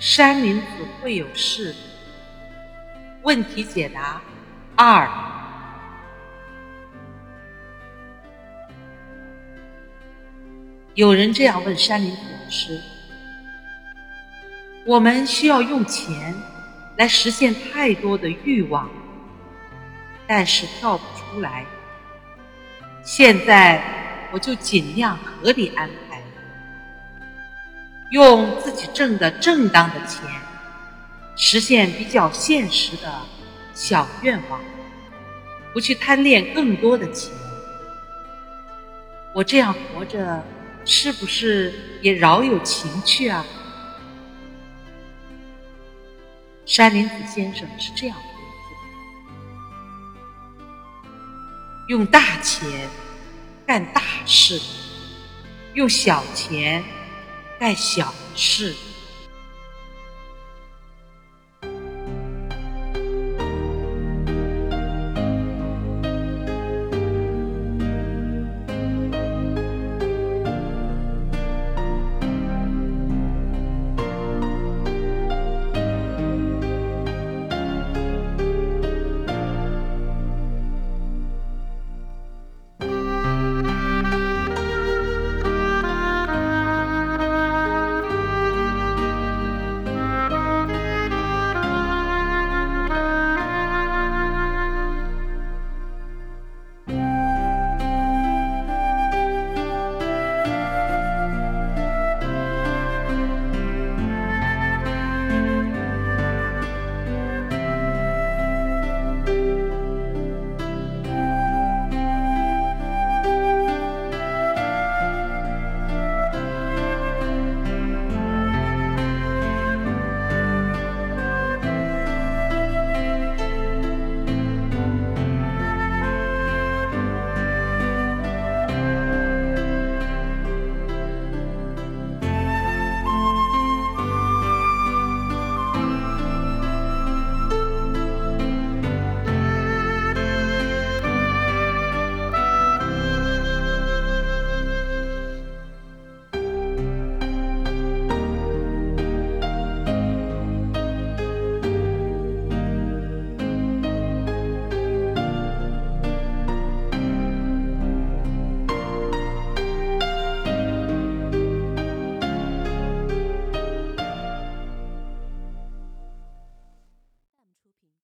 山林子会有事。问题解答二：有人这样问山林子老师：“我们需要用钱来实现太多的欲望，但是跳不出来。现在我就尽量合理安排，用自己挣的正当的钱。”实现比较现实的小愿望，不去贪恋更多的钱。我这样活着，是不是也饶有情趣啊？山林子先生是这样回复：用大钱干大事，用小钱干小事。